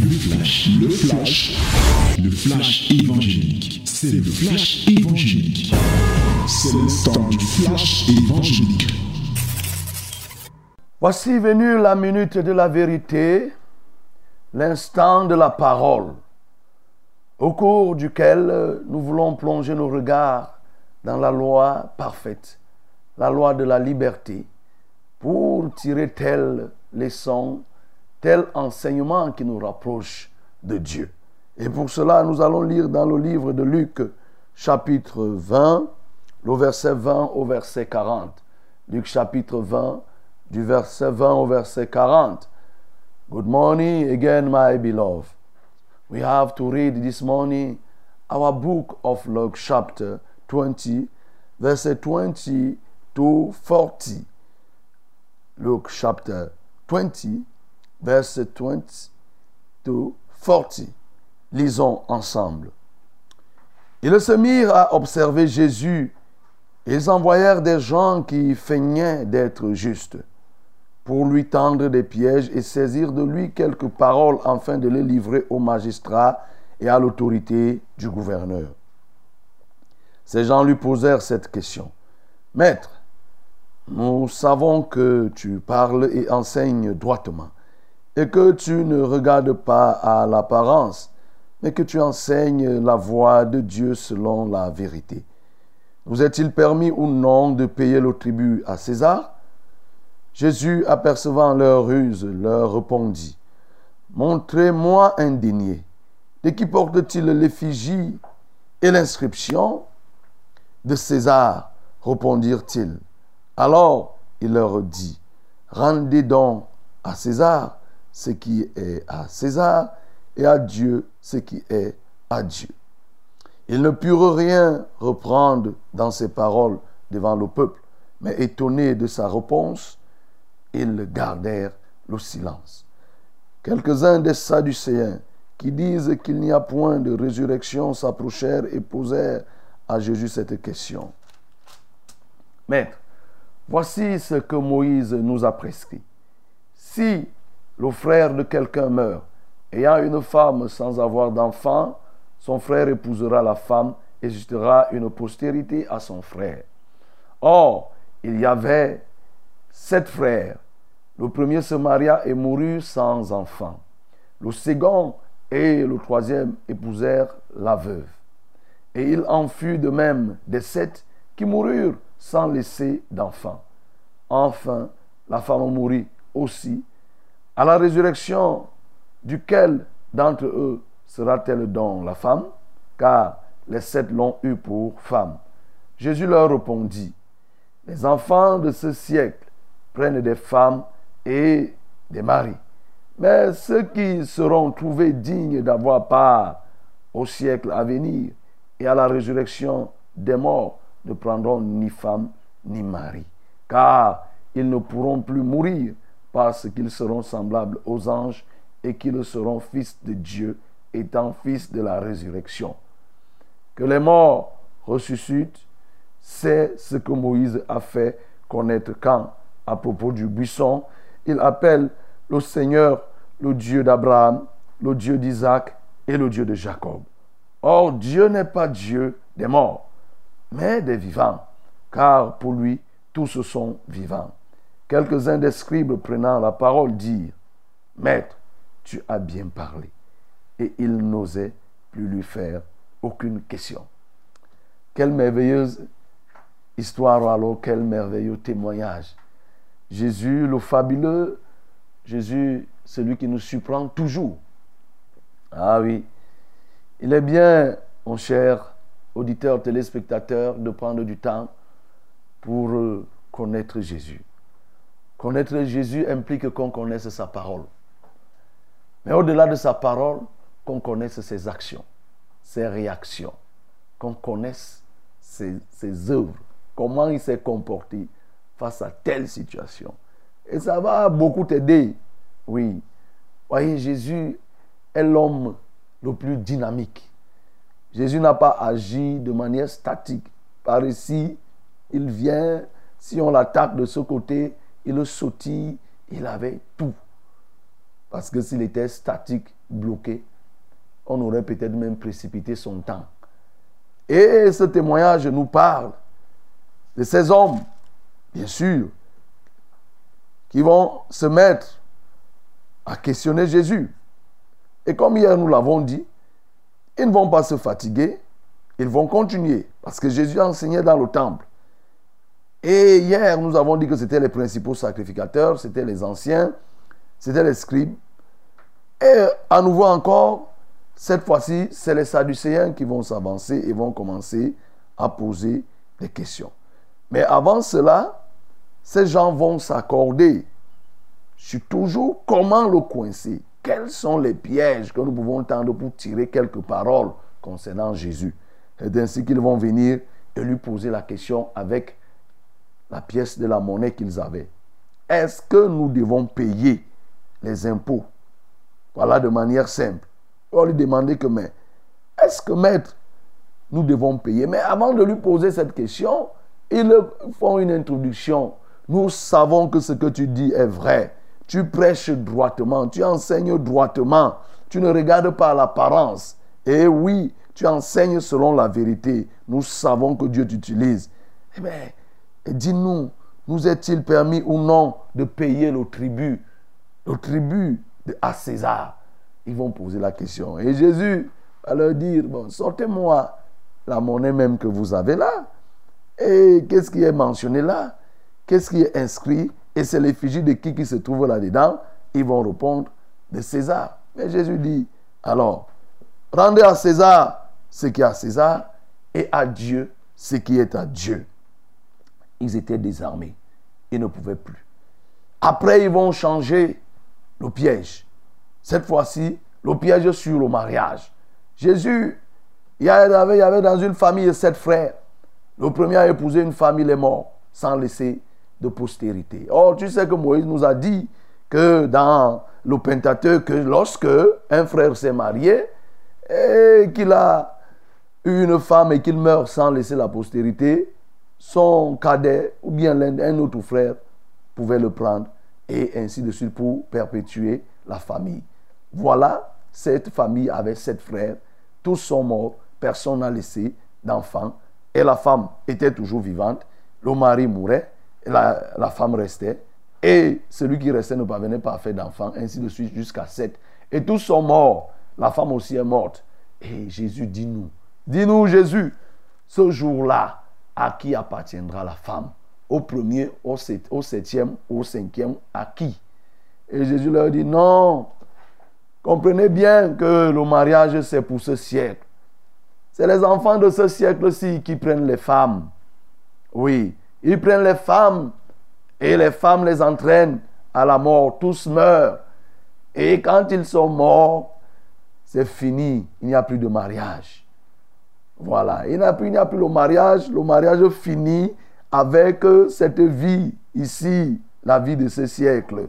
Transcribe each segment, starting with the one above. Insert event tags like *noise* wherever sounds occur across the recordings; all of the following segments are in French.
Le flash, le flash, le flash évangélique. C'est le flash évangélique. C'est le du flash évangélique. Voici venue la minute de la vérité, l'instant de la parole, au cours duquel nous voulons plonger nos regards dans la loi parfaite, la loi de la liberté, pour tirer telle leçon, tel enseignement qui nous rapproche de Dieu. Et pour cela, nous allons lire dans le livre de Luc, chapitre 20, le verset 20 au verset 40. Luc chapitre 20, du verset 20 au verset 40. Good morning again, my beloved. We have to read this morning our book of Luke chapter 20, verset 20 to 40. Luke chapter 20, verset 20 to 40. Lisons ensemble. Ils se mirent à observer Jésus. Ils envoyèrent des gens qui feignaient d'être justes pour lui tendre des pièges et saisir de lui quelques paroles afin de les livrer au magistrat et à l'autorité du gouverneur. Ces gens lui posèrent cette question. Maître, nous savons que tu parles et enseignes droitement et que tu ne regardes pas à l'apparence, mais que tu enseignes la voie de Dieu selon la vérité. Vous est-il permis ou non de payer le tribut à César? Jésus, apercevant leur ruse, leur répondit, Montrez-moi un denier. De qui porte-t-il l'effigie et l'inscription De César, répondirent-ils. Alors il leur dit, Rendez donc à César ce qui est à César et à Dieu ce qui est à Dieu. Ils ne purent rien reprendre dans ses paroles devant le peuple, mais étonnés de sa réponse, ils gardèrent le silence. Quelques-uns des Sadducéens qui disent qu'il n'y a point de résurrection s'approchèrent et posèrent à Jésus cette question. Maître, voici ce que Moïse nous a prescrit. Si le frère de quelqu'un meurt, ayant une femme sans avoir d'enfant, son frère épousera la femme et suscitera une postérité à son frère. Or, il y avait sept frères. Le premier se maria et mourut sans enfant. Le second et le troisième épousèrent la veuve. Et il en fut de même des sept qui moururent sans laisser d'enfant. Enfin, la femme mourut aussi. À la résurrection, duquel d'entre eux sera-t-elle donc la femme? Car les sept l'ont eu pour femme. Jésus leur répondit, les enfants de ce siècle prennent des femmes et des maris. Mais ceux qui seront trouvés dignes d'avoir part au siècle à venir et à la résurrection des morts ne prendront ni femme ni mari, car ils ne pourront plus mourir parce qu'ils seront semblables aux anges et qu'ils seront fils de Dieu, étant fils de la résurrection. Que les morts ressuscitent, c'est ce que Moïse a fait connaître quand, à propos du buisson, il appelle le Seigneur le Dieu d'Abraham, le Dieu d'Isaac et le Dieu de Jacob. Or, Dieu n'est pas Dieu des morts, mais des vivants, car pour lui, tous sont vivants. Quelques-uns des scribes prenant la parole dirent, Maître, tu as bien parlé. Et ils n'osaient plus lui faire aucune question. Quelle merveilleuse histoire alors, quel merveilleux témoignage. Jésus, le fabuleux, Jésus, celui qui nous surprend toujours. Ah oui, il est bien, mon cher auditeur, téléspectateur, de prendre du temps pour euh, connaître Jésus. Connaître Jésus implique qu'on connaisse sa parole. Mais au-delà de sa parole, qu'on connaisse ses actions, ses réactions, qu'on connaisse ses, œuvres, comment il s'est comporté face à telle situation. Et ça va beaucoup t'aider. Oui. Voyez, Jésus est l'homme le plus dynamique. Jésus n'a pas agi de manière statique. Par ici, il vient, si on l'attaque de ce côté, il le sautille, il avait tout. Parce que s'il était statique, bloqué, on aurait peut-être même précipité son temps. Et ce témoignage nous parle de ces hommes, bien sûr, qui vont se mettre à questionner Jésus. Et comme hier nous l'avons dit, ils ne vont pas se fatiguer, ils vont continuer, parce que Jésus enseignait dans le temple. Et hier, nous avons dit que c'était les principaux sacrificateurs, c'était les anciens, c'était les scribes. Et à nouveau encore, cette fois-ci, c'est les Sadducéens qui vont s'avancer et vont commencer à poser des questions. Mais avant cela, ces gens vont s'accorder sur toujours comment le coincer. Quels sont les pièges que nous pouvons tendre pour tirer quelques paroles concernant Jésus C'est ainsi qu'ils vont venir et lui poser la question avec la pièce de la monnaie qu'ils avaient. Est-ce que nous devons payer les impôts? Voilà de manière simple. On lui demander que, mais est-ce que maître, nous devons payer? Mais avant de lui poser cette question, ils font une introduction. Nous savons que ce que tu dis est vrai. Tu prêches droitement, tu enseignes droitement. Tu ne regardes pas l'apparence. Et oui, tu enseignes selon la vérité. Nous savons que Dieu t'utilise. Eh dis-nous, nous est-il permis ou non de payer le tribut, le tribut à César? Ils vont poser la question. Et Jésus va leur dire, bon, sortez-moi la monnaie même que vous avez là. Et qu'est-ce qui est mentionné là? Qu'est-ce qui est inscrit? Et c'est l'effigie de qui qui se trouve là-dedans? Ils vont répondre de César. Mais Jésus dit, alors, rendez à César ce qui est à César et à Dieu ce qui est à Dieu. Ils étaient désarmés. Ils ne pouvaient plus. Après, ils vont changer le piège. Cette fois-ci, le piège sur le mariage. Jésus, il y avait, dans une famille sept frères. Le premier a épousé une femme, il est mort, sans laisser de postérité. Or, tu sais que Moïse nous a dit que dans le Pentateuque, que lorsque un frère s'est marié et qu'il a eu une femme et qu'il meurt sans laisser la postérité, son cadet ou bien un autre frère pouvait le prendre et ainsi de suite pour perpétuer la famille. Voilà, cette famille avait sept frères, tous sont morts, personne n'a laissé d'enfants. Et la femme était toujours vivante, le mari mourait, la, la femme restait, et celui qui restait ne parvenait pas à faire d'enfants, ainsi de suite jusqu'à sept. Et tous sont morts, la femme aussi est morte. Et Jésus dit nous, dis-nous Jésus, ce jour-là, à qui appartiendra la femme? Au premier, au, septième, au cinquième, à qui? Et Jésus leur dit, non, comprenez bien que le mariage, c'est pour ce siècle. C'est les enfants de ce siècle-ci qui prennent les femmes. Oui, ils prennent les femmes et les femmes les entraînent à la mort. Tous meurent. Et quand ils sont morts, c'est fini. Il n'y a plus de mariage. Voilà. Il n'y a, a plus le mariage. Le mariage finit avec cette vie ici, la vie de ce siècle.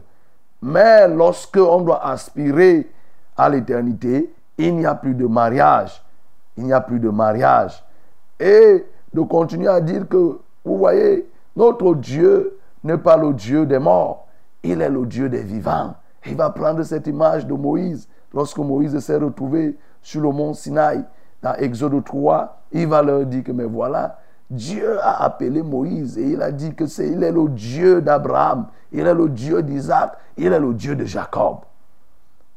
Mais lorsque on doit aspirer à l'éternité, il n'y a plus de mariage il n'y a plus de mariage. Et de continuer à dire que, vous voyez, notre Dieu n'est pas le Dieu des morts, il est le Dieu des vivants. Il va prendre cette image de Moïse. Lorsque Moïse s'est retrouvé sur le mont Sinaï, dans Exode 3, il va leur dire que, mais voilà, Dieu a appelé Moïse et il a dit que c'est, il est le Dieu d'Abraham, il est le Dieu d'Isaac, il est le Dieu de Jacob.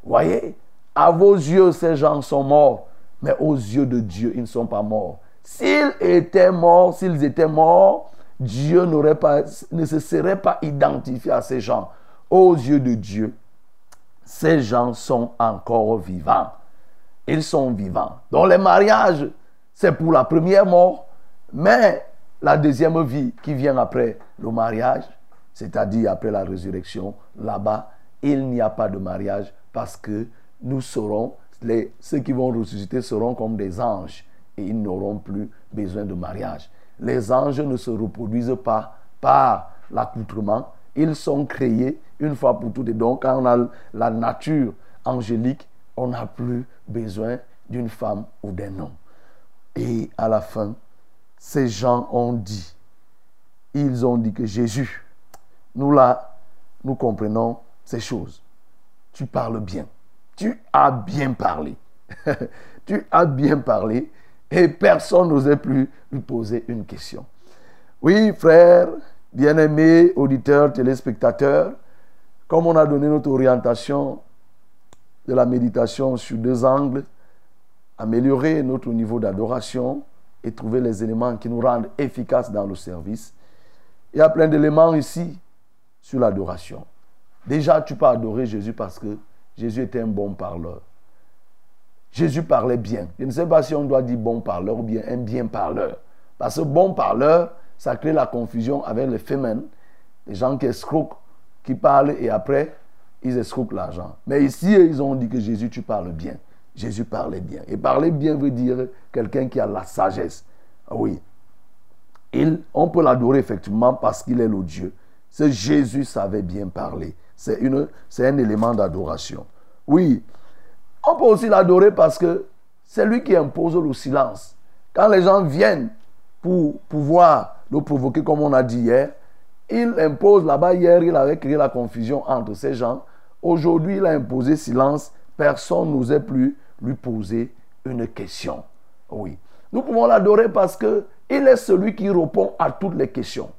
Voyez, à vos yeux, ces gens sont morts, mais aux yeux de Dieu, ils ne sont pas morts. S'ils étaient morts, s'ils étaient morts, Dieu n'aurait pas, ne se serait pas identifié à ces gens. Aux yeux de Dieu, ces gens sont encore vivants. Ils sont vivants. Donc les mariages, c'est pour la première mort, mais la deuxième vie qui vient après le mariage, c'est-à-dire après la résurrection, là-bas, il n'y a pas de mariage parce que nous serons ceux qui vont ressusciter seront comme des anges et ils n'auront plus besoin de mariage. Les anges ne se reproduisent pas par l'accoutrement. Ils sont créés une fois pour toutes. Et donc, quand on a la nature angélique, on n'a plus besoin d'une femme ou d'un homme. Et à la fin, ces gens ont dit, ils ont dit que Jésus, nous là, nous comprenons ces choses. Tu parles bien tu as bien parlé. *laughs* tu as bien parlé et personne n'osait plus lui poser une question. Oui, frère, bien-aimé, auditeur, téléspectateur, comme on a donné notre orientation de la méditation sur deux angles, améliorer notre niveau d'adoration et trouver les éléments qui nous rendent efficaces dans le service. Il y a plein d'éléments ici sur l'adoration. Déjà, tu peux adorer Jésus parce que Jésus était un bon parleur. Jésus parlait bien. Je ne sais pas si on doit dire bon parleur ou bien un bien parleur. Parce que bon parleur, ça crée la confusion avec les féminin, les gens qui escroquent, qui parlent et après, ils escroquent l'argent. Mais ici, ils ont dit que Jésus, tu parles bien. Jésus parlait bien. Et parler bien veut dire quelqu'un qui a la sagesse. Ah oui. Il, on peut l'adorer effectivement parce qu'il est le Dieu. Ce Jésus savait bien parler. C'est un élément d'adoration. Oui. On peut aussi l'adorer parce que c'est lui qui impose le silence. Quand les gens viennent pour pouvoir le provoquer, comme on a dit hier, il impose là-bas. Hier, il avait créé la confusion entre ces gens. Aujourd'hui, il a imposé silence. Personne n'osait plus lui poser une question. Oui. Nous pouvons l'adorer parce que il est celui qui répond à toutes les questions.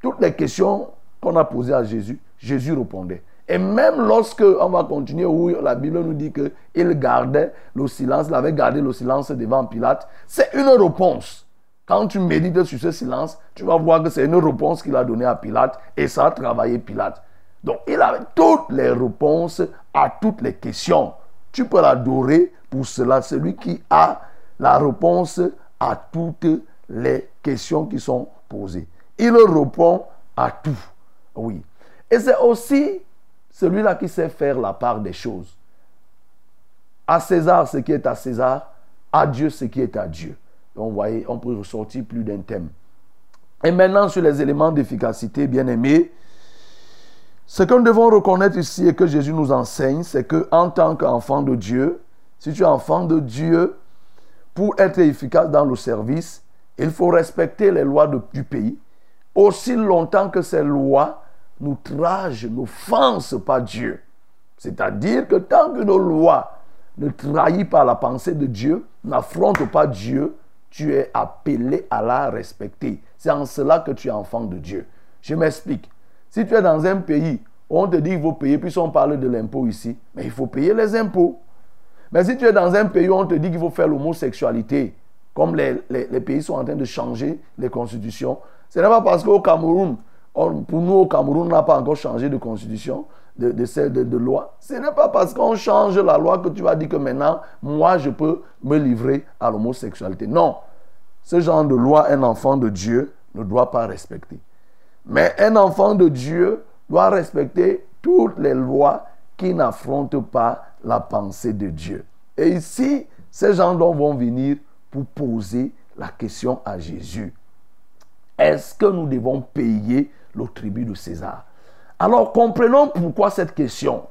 Toutes les questions qu'on a posées à Jésus, Jésus répondait. Et même lorsque, on va continuer, où la Bible nous dit qu'il gardait le silence, il avait gardé le silence devant Pilate, c'est une réponse. Quand tu médites sur ce silence, tu vas voir que c'est une réponse qu'il a donnée à Pilate et ça a travaillé Pilate. Donc il avait toutes les réponses à toutes les questions. Tu peux l'adorer pour cela, celui qui a la réponse à toutes les questions qui sont posées. Il répond à tout. Oui. Et c'est aussi celui-là qui sait faire la part des choses. À César ce qui est à César, à Dieu ce qui est à Dieu. Donc, vous voyez, on peut ressortir plus d'un thème. Et maintenant, sur les éléments d'efficacité, bien aimés, ce que nous devons reconnaître ici et que Jésus nous enseigne, c'est que en tant qu'enfant de Dieu, si tu es enfant de Dieu, pour être efficace dans le service, il faut respecter les lois du pays, aussi longtemps que ces lois nous trahissent, n'offensent pas Dieu. C'est-à-dire que tant que nos lois ne trahissent pas la pensée de Dieu, n'affrontent pas Dieu, tu es appelé à la respecter. C'est en cela que tu es enfant de Dieu. Je m'explique. Si tu es dans un pays où on te dit qu'il faut payer, puis on parle de l'impôt ici, mais il faut payer les impôts. Mais si tu es dans un pays où on te dit qu'il faut faire l'homosexualité, comme les, pays sont en train de changer les constitutions, ce n'est pas parce qu'au Cameroun, pour nous au Cameroun, on n'a pas encore changé de constitution, de, de, de, de loi. Ce n'est pas parce qu'on change la loi que tu vas dire que maintenant, moi, je peux me livrer à l'homosexualité. Non. Ce genre de loi, un enfant de Dieu ne doit pas respecter. Mais un enfant de Dieu doit respecter toutes les lois qui n'affrontent pas la pensée de Dieu. Et ici, ces gens vont venir pour poser la question à Jésus. Est-ce que nous devons payer le tribut de César? Alors comprenons pourquoi cette question.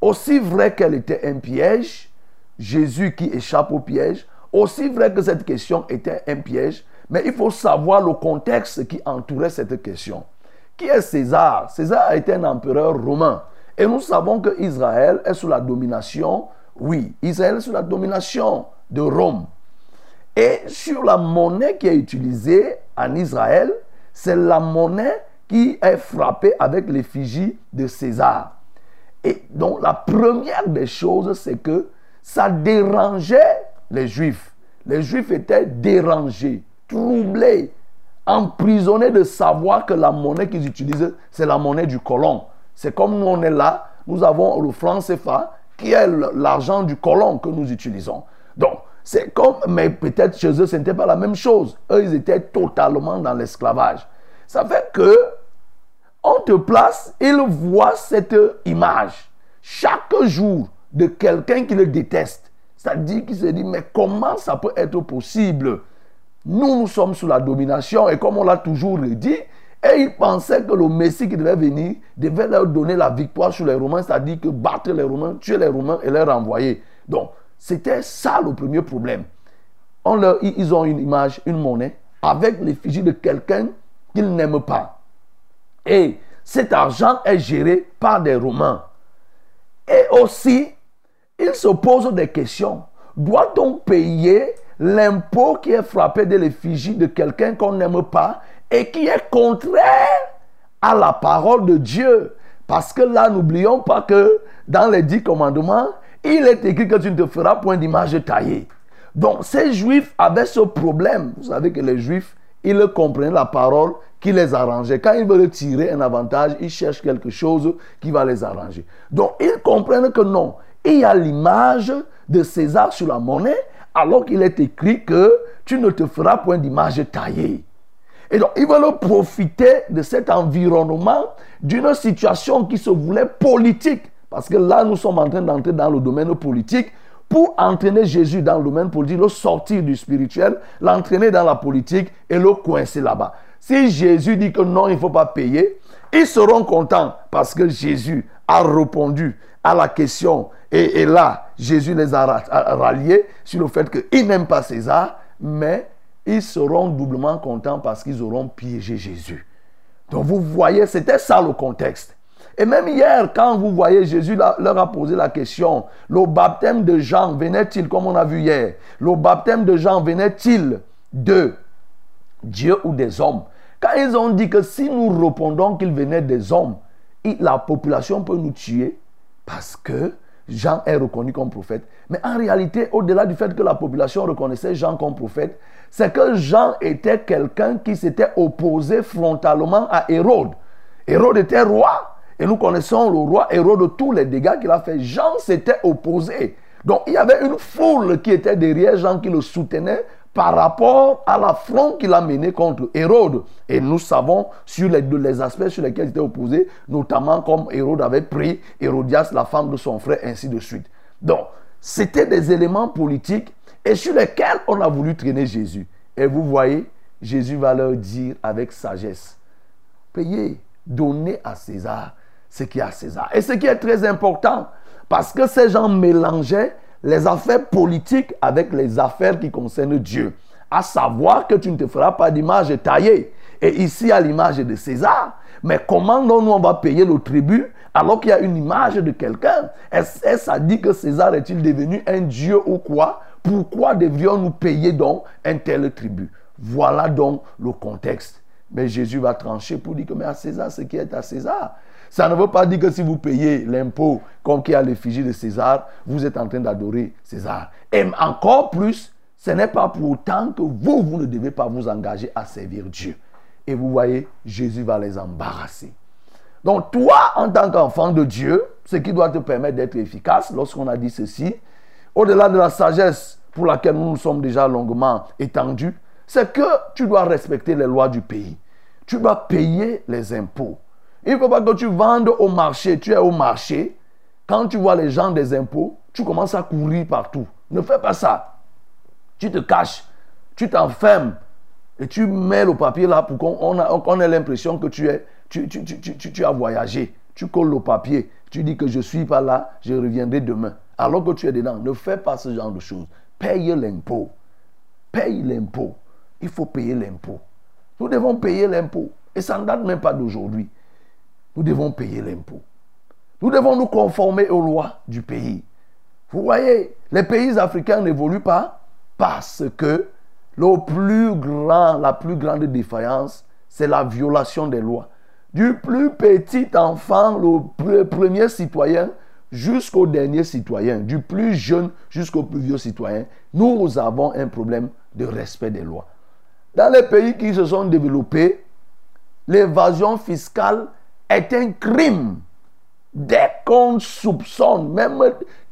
Aussi vrai qu'elle était un piège, Jésus qui échappe au piège, aussi vrai que cette question était un piège, mais il faut savoir le contexte qui entourait cette question. Qui est César? César a été un empereur romain. Et nous savons que Israël est sous la domination, oui, Israël est sous la domination de Rome. Et sur la monnaie qui est utilisée en Israël, c'est la monnaie qui est frappée avec l'effigie de César. Et donc la première des choses, c'est que ça dérangeait les Juifs. Les Juifs étaient dérangés, troublés, emprisonnés de savoir que la monnaie qu'ils utilisent, c'est la monnaie du colon. C'est comme nous, on est là, nous avons le franc CFA qui est l'argent du colon que nous utilisons. Donc, c'est comme, mais peut-être chez eux, ce n'était pas la même chose. Eux, ils étaient totalement dans l'esclavage. Ça fait que, on te place, ils voient cette image chaque jour de quelqu'un qui le déteste. C'est-à-dire qu'il se dit, mais comment ça peut être possible? Nous, nous sommes sous la domination et comme on l'a toujours dit, et ils pensaient que le Messie qui devait venir devait leur donner la victoire sur les Romains, c'est-à-dire que battre les Romains, tuer les Romains et les renvoyer. Donc, c'était ça le premier problème. Ils ont une image, une monnaie, avec l'effigie de quelqu'un qu'ils n'aiment pas. Et cet argent est géré par des Romains. Et aussi, il se pose des questions. Doit-on payer l'impôt qui est frappé de l'effigie de quelqu'un qu'on n'aime pas et qui est contraire à la parole de Dieu Parce que là, n'oublions pas que dans les dix commandements, il est écrit que tu ne te feras point d'image taillée. Donc ces juifs avaient ce problème. Vous savez que les juifs, ils comprenaient la parole qui les arrangeait. Quand ils veulent tirer un avantage, ils cherchent quelque chose qui va les arranger. Donc ils comprennent que non, il y a l'image de César sur la monnaie, alors qu'il est écrit que tu ne te feras point d'image taillée. Et donc, ils veulent profiter de cet environnement, d'une situation qui se voulait politique. Parce que là, nous sommes en train d'entrer dans le domaine politique pour entraîner Jésus dans le domaine politique, le sortir du spirituel, l'entraîner dans la politique et le coincer là-bas. Si Jésus dit que non, il ne faut pas payer, ils seront contents parce que Jésus a répondu à la question. Et, là, Jésus les a ralliés sur le fait qu'ils n'aiment pas César, mais ils seront doublement contents parce qu'ils auront piégé Jésus. Donc vous voyez, c'était ça le contexte. Et même hier, quand vous voyez, Jésus leur a posé la question, le baptême de Jean venait-il, comme on a vu hier, le baptême de Jean venait-il de Dieu ou des hommes? Quand ils ont dit que si nous répondons qu'il venait des hommes, la population peut nous tuer parce que Jean est reconnu comme prophète. Mais en réalité, au-delà du fait que la population reconnaissait Jean comme prophète, c'est que Jean était quelqu'un qui s'était opposé frontalement à Hérode. Hérode était roi. Et nous connaissons le roi Hérode de tous les dégâts qu'il a fait. Jean s'était opposé. Donc il y avait une foule qui était derrière Jean qui le soutenait par rapport à l'affront qu'il a mené contre Hérode. Et nous savons sur les, aspects sur lesquels il était opposé, notamment comme Hérode avait pris Hérodias, la femme de son frère, ainsi de suite. Donc, c'était des éléments politiques et sur lesquels on a voulu traîner Jésus. Et vous voyez, Jésus va leur dire avec sagesse, payez, donnez à César ce qui est à César. Et ce qui est très important, parce que ces gens mélangeaient les affaires politiques avec les affaires qui concernent Dieu. À savoir que tu ne te feras pas d'image taillée. Et ici, à l'image de César. Mais comment nous, on va payer le tribut alors qu'il y a une image de quelqu'un? Est-ce ça dit que César est-il devenu un dieu ou quoi? Pourquoi devrions-nous payer donc un tel tribut? Voilà donc le contexte. Mais Jésus va trancher pour dire que mais à César, ce qui est à César. Ça ne veut pas dire que si vous payez l'impôt comme qui a l'effigie de César, vous êtes en train d'adorer César. Et encore plus, ce n'est pas pour autant que vous, vous ne devez pas vous engager à servir Dieu. Et vous voyez, Jésus va les embarrasser. Donc toi, en tant qu'enfant de Dieu, ce qui doit te permettre d'être efficace, lorsqu'on a dit ceci, au-delà de la sagesse pour laquelle nous nous sommes déjà longuement étendus, c'est que tu dois respecter les lois du pays. Tu dois payer les impôts. Il ne faut pas que tu vendes au marché. Tu es au marché. Quand tu vois les gens des impôts, tu commences à courir partout. Ne fais pas ça. Tu te caches. Tu t'enfermes. Et tu mets le papier là pour qu'on ait l'impression que tu, as voyagé. Tu colles le papier. Tu dis que je ne suis pas là, je reviendrai demain. Alors que tu es dedans. Ne fais pas ce genre de choses. Paye l'impôt. Paye l'impôt. Il faut payer l'impôt. Nous devons payer l'impôt. Et ça ne date même pas d'aujourd'hui nous devons payer l'impôt. Nous devons nous conformer aux lois du pays. Vous voyez, les pays africains n'évoluent pas parce que le plus grand, la plus grande défaillance, c'est la violation des lois. Du plus petit enfant, le premier citoyen, jusqu'au dernier citoyen, du plus jeune jusqu'au plus vieux citoyen, nous avons un problème de respect des lois. Dans les pays qui se sont développés, l'évasion fiscale est un crime. Dès qu'on soupçonne, même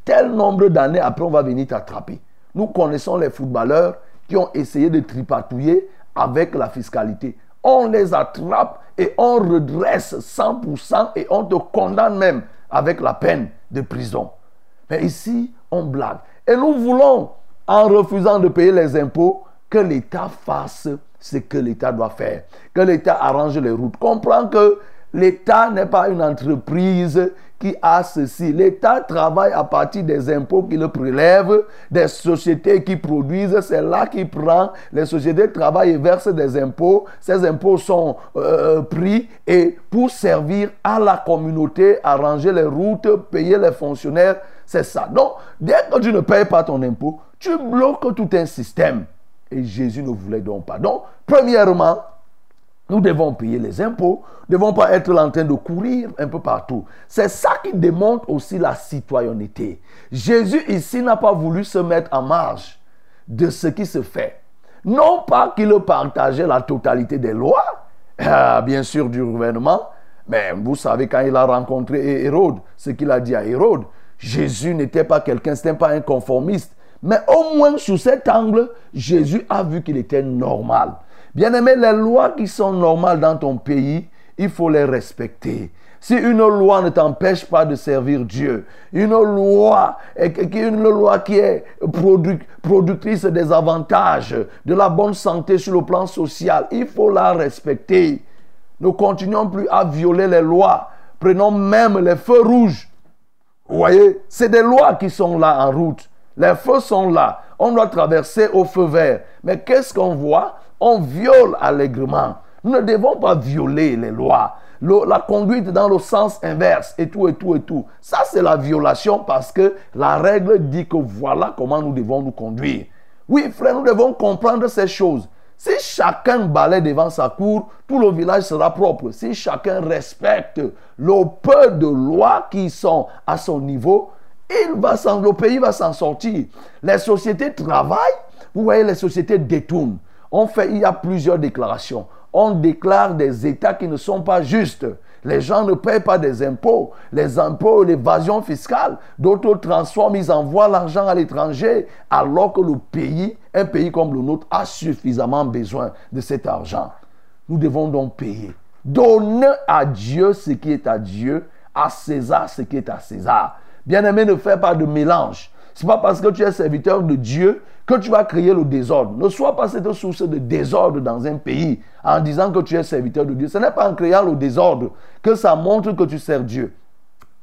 tel nombre d'années après, on va venir t'attraper. Nous connaissons les footballeurs qui ont essayé de tripatouiller avec la fiscalité. On les attrape et on redresse 100% et on te condamne même avec la peine de prison. Mais ici, on blague. Et nous voulons, en refusant de payer les impôts, que l'État fasse ce que l'État doit faire. Que l'État arrange les routes. Comprends que L'État n'est pas une entreprise qui a ceci. L'État travaille à partir des impôts qu'il prélève, des sociétés qui produisent, c'est là qu'il prend. Les sociétés travaillent et versent des impôts. Ces impôts sont euh, pris et pour servir à la communauté, arranger les routes, payer les fonctionnaires, C'est ça. Donc, dès que tu ne payes pas ton impôt, tu bloques tout un système. Et Jésus ne voulait donc pas. Donc, premièrement, nous devons payer les impôts, ne devons pas être en train de courir un peu partout. C'est ça qui démontre aussi la citoyenneté. Jésus ici n'a pas voulu se mettre en marge de ce qui se fait. Non pas qu'il partageait la totalité des lois, euh, *laughs* bien sûr du gouvernement, mais vous savez quand il a rencontré Hérode, ce qu'il a dit à Hérode, Jésus n'était pas quelqu'un, ce n'était pas un conformiste. Mais au moins sous cet angle, Jésus a vu qu'il était normal. Bien aimé, les lois qui sont normales dans ton pays, il faut les respecter. Si une loi ne t'empêche pas de servir Dieu, une loi, une loi qui est productrice des avantages, de la bonne santé sur le plan social, il faut la respecter. Ne continuons plus à violer les lois. Prenons même les feux rouges. Vous voyez, c'est des lois qui sont là en route. Les feux sont là. On doit traverser au feu vert. Mais qu'est-ce qu'on voit? On viole allègrement. Nous ne devons pas violer les lois la conduite dans le sens inverse et tout et tout et tout. Ça, c'est la violation parce que la règle dit que voilà comment nous devons nous conduire. Oui, frère, nous devons comprendre ces choses. Si chacun balaie devant sa cour, tout le village sera propre. Si chacun respecte le peu de lois qui sont à son niveau, il va le pays va s'en sortir. Les sociétés travaillent, vous voyez, les sociétés détournent. On fait, il y a plusieurs déclarations on déclare des États qui ne sont pas justes. Les gens ne payent pas des impôts. Les impôts, l'évasion fiscale. D'autres transforment, ils envoient l'argent à l'étranger alors que le pays, un pays comme le nôtre, a suffisamment besoin de cet argent. Nous devons donc payer. Donner à Dieu ce qui est à Dieu, à César ce qui est à César. Bien-aimé, ne fais pas de mélange. Ce n'est pas parce que tu es serviteur de Dieu que tu vas créer le désordre. Ne sois pas cette source de désordre dans un pays en disant que tu es serviteur de Dieu. Ce n'est pas en créant le désordre que ça montre que tu sers Dieu.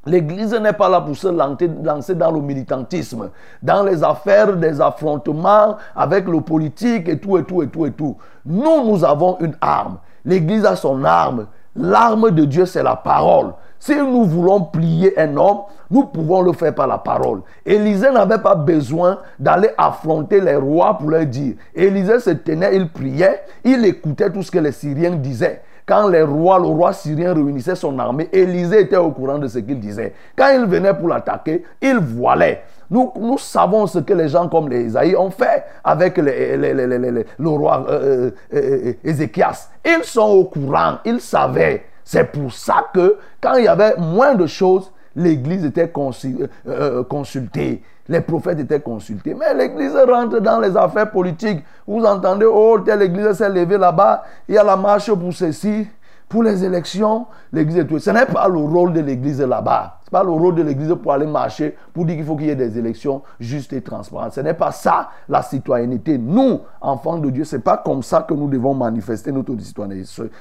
L'Église n'est pas là pour se lancer dans le militantisme, dans les affaires des affrontements avec le politique et tout, et tout, et tout, et tout. Nous, nous avons une arme. L'Église a son arme. L'arme de Dieu, c'est la parole. Si nous voulons plier un homme, nous pouvons le faire par la parole. Élisée n'avait pas besoin d'aller affronter les rois pour leur dire. Élisée se tenait, il priait, il écoutait tout ce que les Syriens disaient. Quand les rois, le roi syrien réunissait son armée, Élisée était au courant de ce qu'il disait. Quand il venait pour l'attaquer, il voilait. Nous, savons ce que les gens comme les Isaïe ont fait avec le roi euh, euh, euh, Ézéchias. Ils sont au courant, ils savaient. C'est pour ça que quand il y avait moins de choses, l'Église était euh, euh, consultée. Les prophètes étaient consultés. Mais l'Église rentre dans les affaires politiques. Vous entendez, oh, telle Église s'est levée là-bas. Il y a la marche pour ceci, pour les élections. L'Église est tout. Ce n'est pas le rôle de l'Église là-bas pas le rôle de l'Église pour aller marcher, pour dire qu'il faut qu'il y ait des élections justes et transparentes. Ce n'est pas ça la citoyenneté. Nous, enfants de Dieu, ce n'est pas comme ça que nous devons manifester notre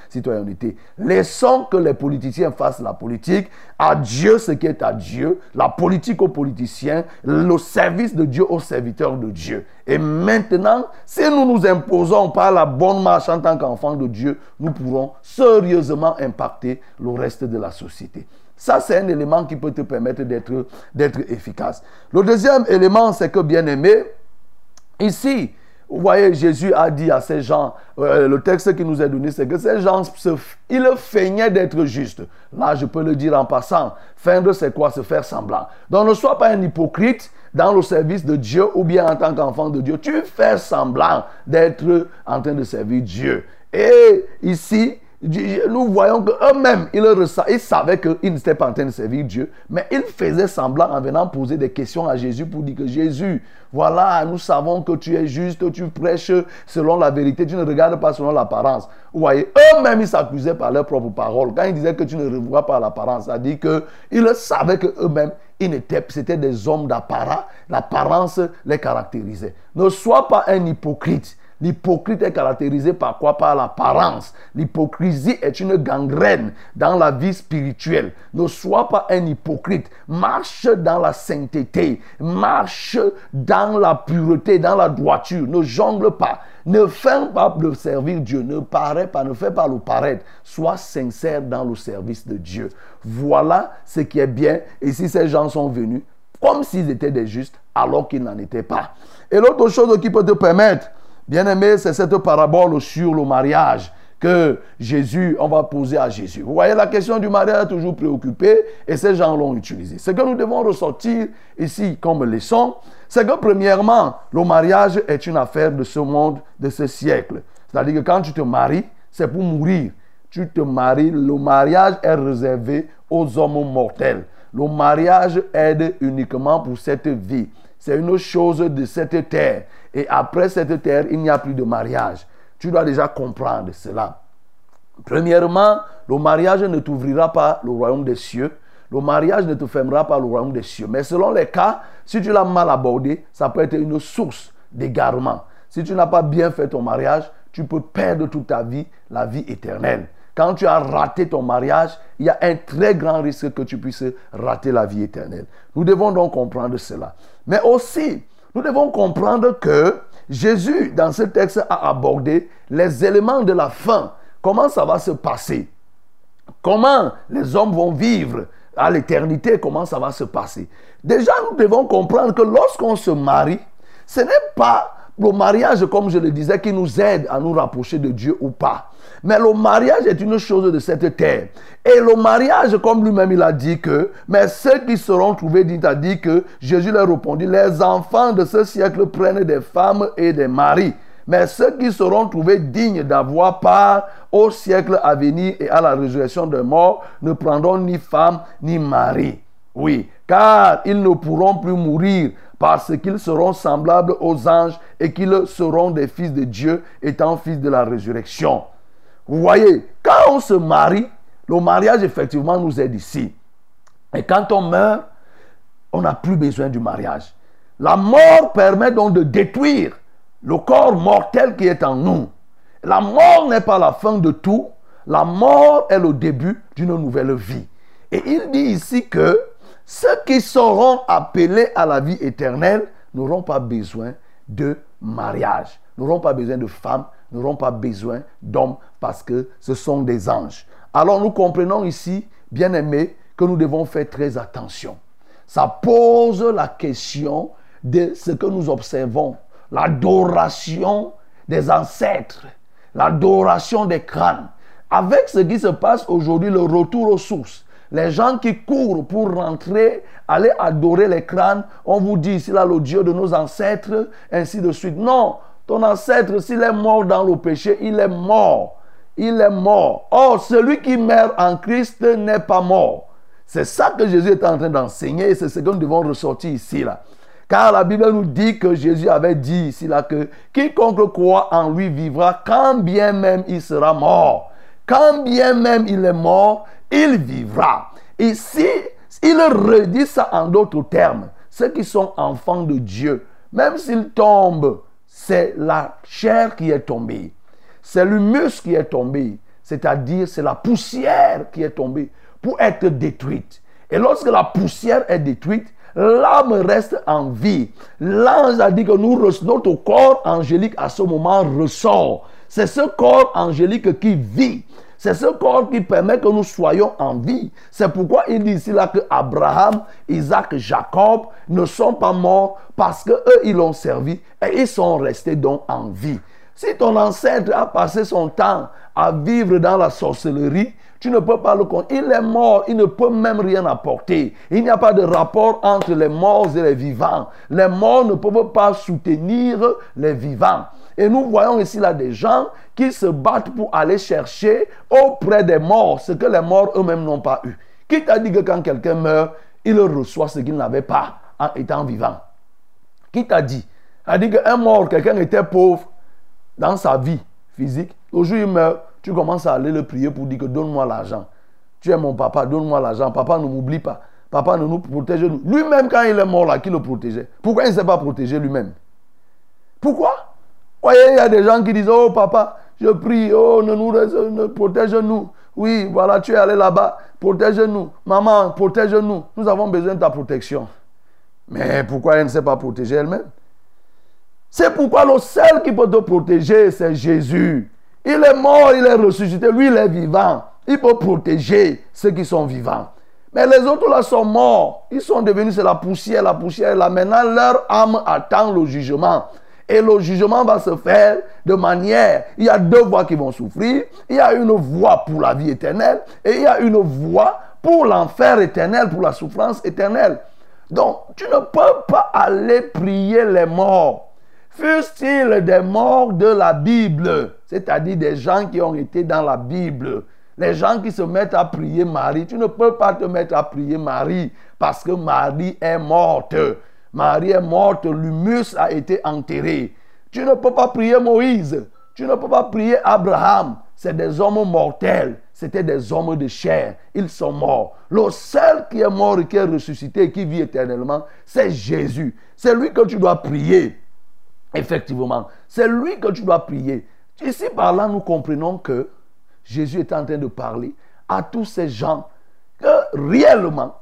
citoyenneté. Laissons que les politiciens fassent la politique, à Dieu ce qui est à Dieu, la politique aux politiciens, le service de Dieu aux serviteurs de Dieu. Et maintenant, si nous nous imposons par la bonne marche en tant qu'enfants de Dieu, nous pourrons sérieusement impacter le reste de la société. Ça, c'est un élément qui peut te permettre d'être, efficace. Le deuxième élément, c'est que, bien aimé, ici, vous voyez, Jésus a dit à ces gens, euh, le texte qui nous est donné, c'est que ces gens, ils feignaient d'être justes. Là, je peux le dire en passant. Feindre, c'est quoi? Se faire semblant. Donc, ne sois pas un hypocrite dans le service de Dieu ou bien en tant qu'enfant de Dieu. Tu fais semblant d'être en train de servir Dieu. Et ici, nous voyons qu'eux-mêmes, ils, ils savaient qu'ils n'étaient pas en train de servir Dieu, mais ils faisaient semblant en venant poser des questions à Jésus pour dire que Jésus, voilà, nous savons que tu es juste, tu prêches selon la vérité, tu ne regardes pas selon l'apparence. Vous voyez, eux-mêmes, ils s'accusaient par leurs propres paroles. Quand ils disaient que tu ne revois pas l'apparence, ça dit qu'ils savaient qu'eux-mêmes, c'était des hommes d'apparence, l'apparence les caractérisait. Ne sois pas un hypocrite. L'hypocrite est caractérisé par quoi? Par l'apparence. L'hypocrisie est une gangrène dans la vie spirituelle. Ne sois pas un hypocrite. Marche dans la sainteté. Marche dans la pureté, dans la droiture. Ne jongle pas. Ne fais pas de servir Dieu. Ne paraît pas, ne fais pas le paraître. Sois sincère dans le service de Dieu. Voilà ce qui est bien. Et si ces gens sont venus, comme s'ils étaient des justes alors qu'ils n'en étaient pas. Et l'autre chose qui peut te permettre, bien aimé, c'est cette parabole sur le mariage que Jésus, on va poser à Jésus. Vous voyez, la question du mariage a toujours préoccupé et ces gens l'ont utilisé. Ce que nous devons ressortir ici comme leçon, c'est que premièrement, le mariage est une affaire de ce monde, de ce siècle. C'est-à-dire que quand tu te maries, c'est pour mourir. Tu te maries, le mariage est réservé aux hommes mortels. Le mariage aide uniquement pour cette vie. C'est une chose de cette terre. Et après cette terre, il n'y a plus de mariage. Tu dois déjà comprendre cela. Premièrement, le mariage ne t'ouvrira pas le royaume des cieux. Le mariage ne te fermera pas le royaume des cieux. Mais selon les cas, si tu l'as mal abordé, ça peut être une source d'égarement. Si tu n'as pas bien fait ton mariage, tu peux perdre toute ta vie, la vie éternelle. Quand tu as raté ton mariage, il y a un très grand risque que tu puisses rater la vie éternelle. Nous devons donc comprendre cela. Mais aussi, nous devons comprendre que Jésus, dans ce texte, a abordé les éléments de la fin. Comment ça va se passer? Comment les hommes vont vivre à l'éternité? Comment ça va se passer? Déjà, nous devons comprendre que lorsqu'on se marie, ce n'est pas le mariage, comme je le disais, qui nous aide à nous rapprocher de Dieu ou pas. Mais le mariage est une chose de cette terre. Et le mariage, comme lui-même il a dit que, mais ceux qui seront trouvés, dit, a dit que Jésus leur répondit, les enfants de ce siècle prennent des femmes et des maris. Mais ceux qui seront trouvés dignes d'avoir part au siècle à venir et à la résurrection des morts ne prendront ni femme ni mari. Oui, car ils ne pourront plus mourir parce qu'ils seront semblables aux anges et qu'ils seront des fils de Dieu étant fils de la résurrection. Vous voyez, quand on se marie, le mariage effectivement nous aide ici. Et quand on meurt, on n'a plus besoin du mariage. La mort permet donc de détruire le corps mortel qui est en nous. La mort n'est pas la fin de tout. La mort est le début d'une nouvelle vie. Et il dit ici que ceux qui seront appelés à la vie éternelle n'auront pas besoin de mariage, n'auront pas besoin de femmes, n'auront pas besoin d'hommes parce que ce sont des anges. Alors nous comprenons ici, bien aimés, que nous devons faire très attention. Ça pose la question de ce que nous observons, l'adoration des ancêtres, l'adoration des crânes. Avec ce qui se passe aujourd'hui, le retour aux sources, les gens qui courent pour rentrer, aller adorer les crânes, on vous dit ici là le Dieu de nos ancêtres, ainsi de suite. Non, ton ancêtre, s'il est mort dans le péché, il est mort. Il est mort. Or, celui qui meurt en Christ n'est pas mort. C'est ça que Jésus est en train d'enseigner c'est ce que nous devons ressortir ici là. Car la Bible nous dit que Jésus avait dit ici là que quiconque croit en lui vivra quand bien même il sera mort. Quand bien même il est mort, il vivra. Ici, il redit ça en d'autres termes. Ceux qui sont enfants de Dieu, même s'ils tombent c'est la chair qui est tombée. C'est l'humus qui est tombé. C'est-à-dire, c'est la poussière qui est tombée pour être détruite. Et lorsque la poussière est détruite, l'âme reste en vie. L'ange a dit que nous, notre corps angélique à ce moment ressort. C'est ce corps angélique qui vit. C'est ce corps qui permet que nous soyons en vie. C'est pourquoi il dit ici là que Abraham, Isaac, Jacob ne sont pas morts parce que eux ils l'ont servi et ils sont restés donc en vie. Si ton ancêtre a passé son temps à vivre dans la sorcellerie, tu ne peux pas le compter. Il est mort, il ne peut même rien apporter. Il n'y a pas de rapport entre les morts et les vivants. Les morts ne peuvent pas soutenir les vivants. Et nous voyons ici là des gens qui se battent pour aller chercher auprès des morts ce que les morts eux-mêmes n'ont pas eu. Qui t'a dit que quand quelqu'un meurt, il reçoit ce qu'il n'avait pas en étant vivant? Qui t'a dit? A dit qu'un mort, quelqu'un était pauvre dans sa vie physique. Aujourd'hui, il meurt, tu commences à aller le prier pour dire que donne-moi l'argent. Tu es mon papa, donne-moi l'argent. Papa, ne m'oublie pas. Papa, ne nous protège. Lui-même, quand il est mort là, qui le protégeait? Pourquoi il ne s'est pas protégé lui-même? Pourquoi? Voyez, il y a des gens qui disent, oh papa, je prie, oh, ne nous protège-nous. Oui, voilà, tu es allé là-bas, protège-nous. Maman, protège-nous. Nous avons besoin de ta protection. Mais pourquoi elle ne s'est pas protégée elle-même? C'est pourquoi le seul qui peut te protéger, c'est Jésus. Il est mort, il est ressuscité. Lui, il est vivant. Il peut protéger ceux qui sont vivants. Mais les autres là sont morts. Ils sont devenus, c'est la poussière, la poussière. Maintenant, leur âme attend le jugement. Et le jugement va se faire de manière, il y a deux voix qui vont souffrir. Il y a une voix pour la vie éternelle et il y a une voix pour l'enfer éternel, pour la souffrance éternelle. Donc, tu ne peux pas aller prier les morts. Fussent-ils des morts de la Bible, c'est-à-dire des gens qui ont été dans la Bible. Les gens qui se mettent à prier Marie, tu ne peux pas te mettre à prier Marie parce que Marie est morte. Marie est morte, l'humus a été enterré. Tu ne peux pas prier Moïse. Tu ne peux pas prier Abraham. C'est des hommes mortels. C'était des hommes de chair. Ils sont morts. Le seul qui est mort et qui est ressuscité et qui vit éternellement, c'est Jésus. C'est lui que tu dois prier. Effectivement. C'est lui que tu dois prier. Ici, par là, nous comprenons que Jésus est en train de parler à tous ces gens que réellement,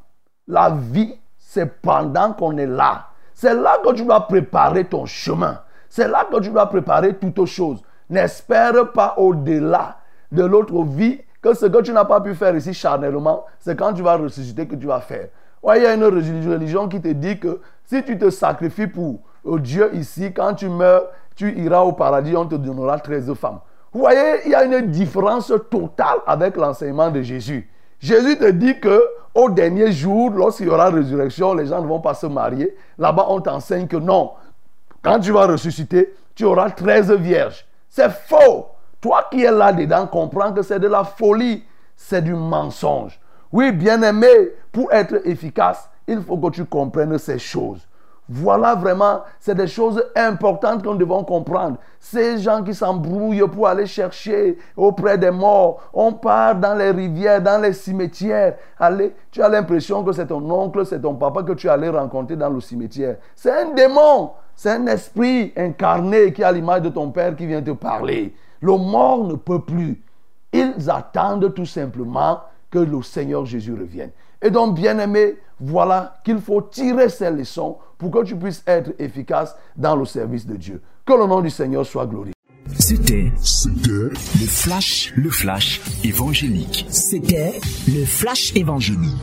la vie, c'est pendant qu'on est là. C'est là que tu dois préparer ton chemin. C'est là que tu dois préparer toutes choses. N'espère pas au-delà de l'autre vie que ce que tu n'as pas pu faire ici charnellement, c'est quand tu vas ressusciter que tu vas faire. Ouais, il y a une religion qui te dit que si tu te sacrifies pour Dieu ici, quand tu meurs, tu iras au paradis, on te donnera 13 femmes. Vous voyez, il y a une différence totale avec l'enseignement de Jésus. Jésus te dit que au dernier jour, lorsqu'il y aura résurrection, les gens ne vont pas se marier. Là-bas, on t'enseigne que non. Quand tu vas ressusciter, tu auras 13 vierges. C'est faux. Toi qui es là-dedans, comprends que c'est de la folie. C'est du mensonge. Oui, bien-aimé, pour être efficace, il faut que tu comprennes ces choses. Voilà vraiment, c'est des choses importantes qu'on devons comprendre. Ces gens qui s'embrouillent pour aller chercher auprès des morts, on part dans les rivières, dans les cimetières. Allez, tu as l'impression que c'est ton oncle, c'est ton papa que tu allais rencontrer dans le cimetière. C'est un démon, c'est un esprit incarné qui a l'image de ton père qui vient te parler. Le mort ne peut plus. Ils attendent tout simplement que le Seigneur Jésus revienne. Et donc, bien-aimé, voilà qu'il faut tirer ces leçons pour que tu puisses être efficace dans le service de Dieu. Que le nom du Seigneur soit glorifié. C'était, le flash, le flash évangélique. C'était le flash évangélique.